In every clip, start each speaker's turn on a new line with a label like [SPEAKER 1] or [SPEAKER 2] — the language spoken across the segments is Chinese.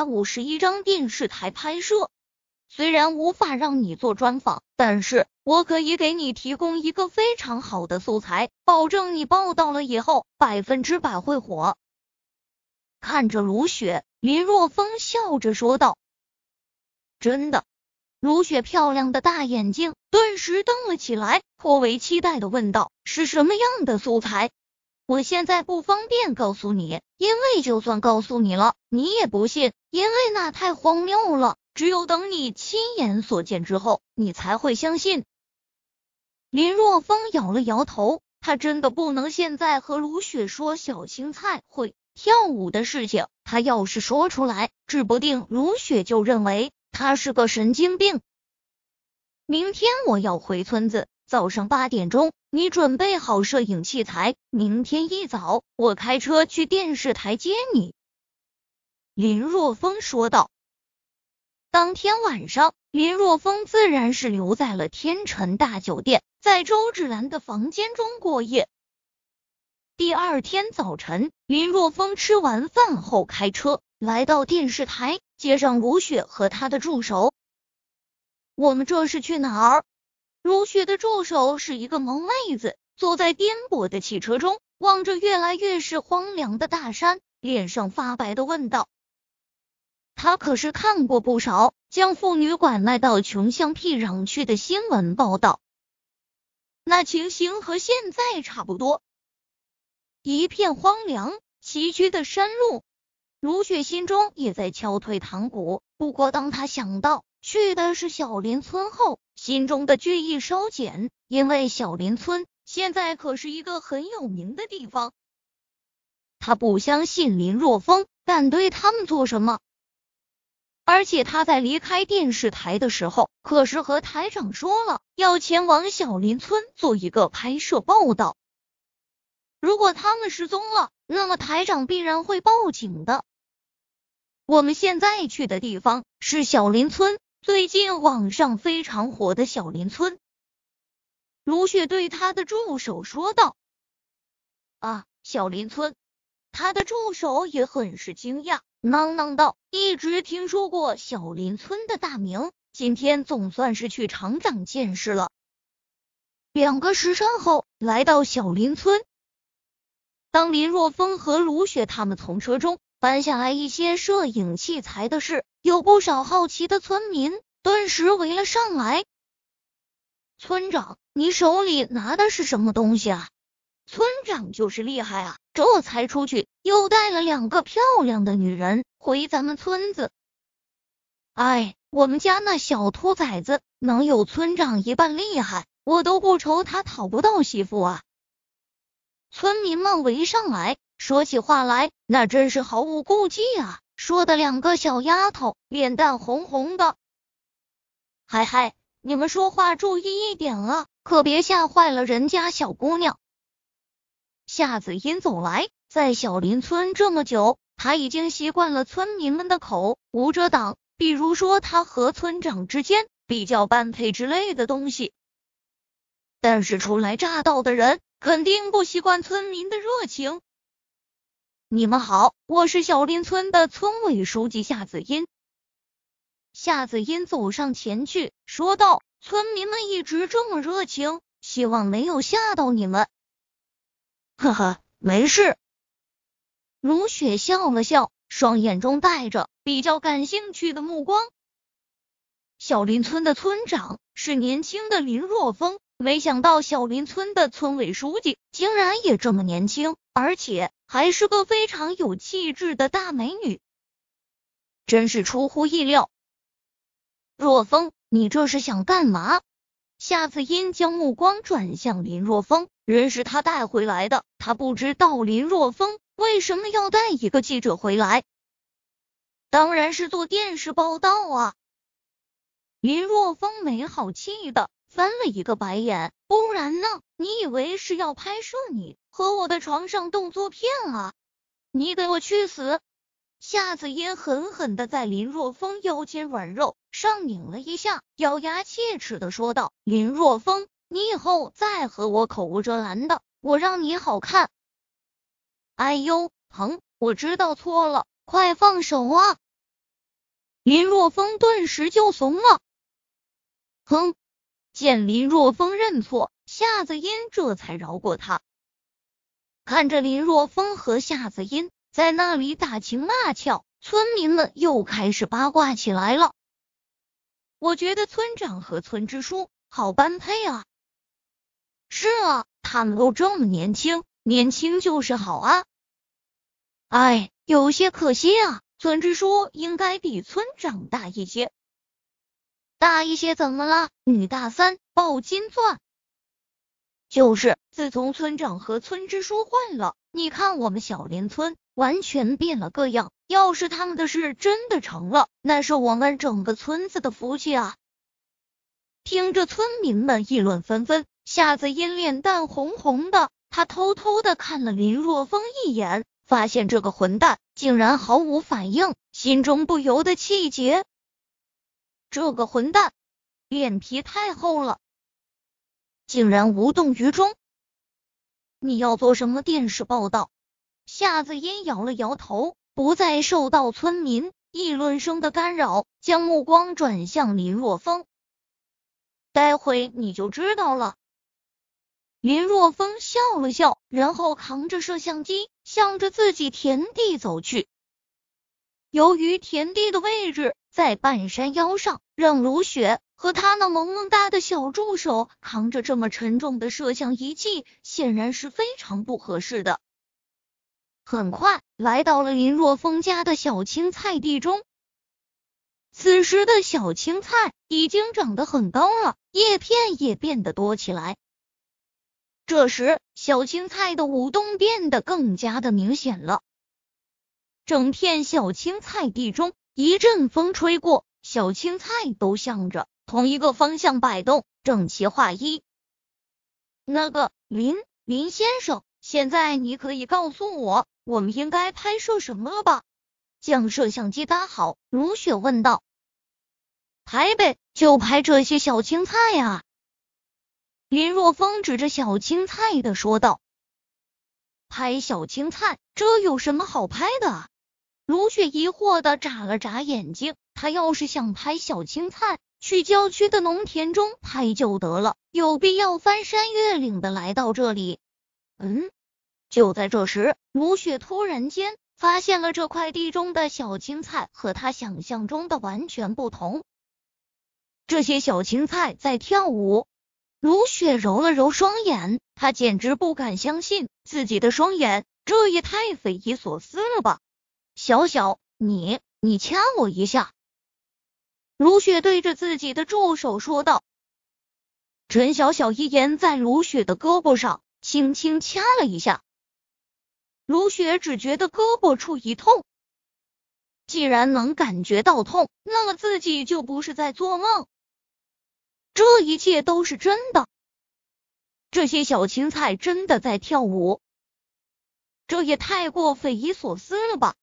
[SPEAKER 1] 百五十一张电视台拍摄。虽然无法让你做专访，但是我可以给你提供一个非常好的素材，保证你报道了以后百分之百会火。看着卢雪，林若风笑着说道：“真的？”卢雪漂亮的大眼睛顿时瞪了起来，颇为期待的问道：“是什么样的素材？”我现在不方便告诉你，因为就算告诉你了，你也不信，因为那太荒谬了。只有等你亲眼所见之后，你才会相信。林若风摇了摇头，他真的不能现在和卢雪说小青菜会跳舞的事情。他要是说出来，指不定卢雪就认为他是个神经病。明天我要回村子。早上八点钟，你准备好摄影器材，明天一早我开车去电视台接你。”林若风说道。当天晚上，林若风自然是留在了天辰大酒店，在周芷兰的房间中过夜。第二天早晨，林若风吃完饭后开车来到电视台，接上卢雪和他的助手。我们这是去哪儿？如雪的助手是一个萌妹子，坐在颠簸的汽车中，望着越来越是荒凉的大山，脸上发白的问道：“他可是看过不少将妇女拐卖到穷乡僻壤去的新闻报道，那情形和现在差不多，一片荒凉崎岖的山路。”如雪心中也在敲退堂鼓，不过当他想到去的是小林村后，心中的惧意稍减，因为小林村现在可是一个很有名的地方。他不相信林若风敢对他们做什么，而且他在离开电视台的时候，可是和台长说了要前往小林村做一个拍摄报道。如果他们失踪了，那么台长必然会报警的。我们现在去的地方是小林村。最近网上非常火的小林村，卢雪对他的助手说道：“啊，小林村。”他的助手也很是惊讶，囔囔道：“一直听说过小林村的大名，今天总算是去厂长见识了。”两个时辰后，来到小林村，当林若风和卢雪他们从车中。搬下来一些摄影器材的事，有不少好奇的村民顿时围了上来。村长，你手里拿的是什么东西啊？村长就是厉害啊，这才出去又带了两个漂亮的女人回咱们村子。哎，我们家那小兔崽子能有村长一半厉害，我都不愁他讨不到媳妇啊！村民们围上来。说起话来，那真是毫无顾忌啊！说的两个小丫头脸蛋红红的。嗨嗨，你们说话注意一点啊，可别吓坏了人家小姑娘。夏子音走来，在小林村这么久，他已经习惯了村民们的口无遮挡，比如说他和村长之间比较般配之类的东西。但是初来乍到的人肯定不习惯村民的热情。你们好，我是小林村的村委书记夏子音。夏子音走上前去说道：“村民们一直这么热情，希望没有吓到你们。”呵呵，没事。如雪笑了笑，双眼中带着比较感兴趣的目光。小林村的村长是年轻的林若风。没想到小林村的村委书记竟然也这么年轻，而且还是个非常有气质的大美女，真是出乎意料。若风，你这是想干嘛？夏子音将目光转向林若风，人是他带回来的，他不知道林若风为什么要带一个记者回来，当然是做电视报道啊。林若风没好气的。翻了一个白眼，不然呢？你以为是要拍摄你和我的床上动作片啊？你给我去死！夏子嫣狠狠的在林若风腰间软肉上拧了一下，咬牙切齿的说道：“林若风，你以后再和我口无遮拦的，我让你好看！”哎呦，疼！我知道错了，快放手啊！林若风顿时就怂了。哼！见林若风认错，夏子音这才饶过他。看着林若风和夏子音在那里打情骂俏，村民们又开始八卦起来了。我觉得村长和村支书好般配啊！是啊，他们都这么年轻，年轻就是好啊！哎，有些可惜啊，村支书应该比村长大一些。大一些怎么了？女大三抱金钻。就是，自从村长和村支书换了，你看我们小林村完全变了个样。要是他们的事真的成了，那是我们整个村子的福气啊！听着村民们议论纷纷，夏子音脸蛋红红的，他偷偷的看了林若风一眼，发现这个混蛋竟然毫无反应，心中不由得气结。这个混蛋脸皮太厚了，竟然无动于衷。你要做什么电视报道？夏子音摇了摇头，不再受到村民议论声的干扰，将目光转向林若风。待会你就知道了。林若风笑了笑，然后扛着摄像机向着自己田地走去。由于田地的位置在半山腰上，让卢雪和他那萌萌哒的小助手扛着这么沉重的摄像仪器，显然是非常不合适的。很快来到了林若风家的小青菜地中，此时的小青菜已经长得很高了，叶片也变得多起来。这时，小青菜的舞动变得更加的明显了。整片小青菜地中，一阵风吹过，小青菜都向着同一个方向摆动，整齐划一。那个林林先生，现在你可以告诉我，我们应该拍摄什么了吧？将摄像机搭好，如雪问道。拍呗，就拍这些小青菜呀。林若风指着小青菜的说道。拍小青菜，这有什么好拍的？卢雪疑惑的眨了眨眼睛，他要是想拍小青菜，去郊区的农田中拍就得了，有必要翻山越岭的来到这里？嗯，就在这时，卢雪突然间发现了这块地中的小青菜和他想象中的完全不同，这些小青菜在跳舞。卢雪揉了揉双眼，她简直不敢相信自己的双眼，这也太匪夷所思了吧！小小，你你掐我一下。卢雪对着自己的助手说道。陈小小一言在卢雪的胳膊上轻轻掐了一下，卢雪只觉得胳膊处一痛。既然能感觉到痛，那么自己就不是在做梦，这一切都是真的。这些小青菜真的在跳舞，这也太过匪夷所思了吧！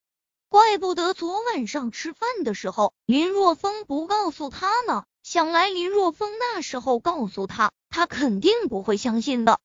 [SPEAKER 1] 怪不得昨晚上吃饭的时候林若风不告诉他呢。想来林若风那时候告诉他，他肯定不会相信的。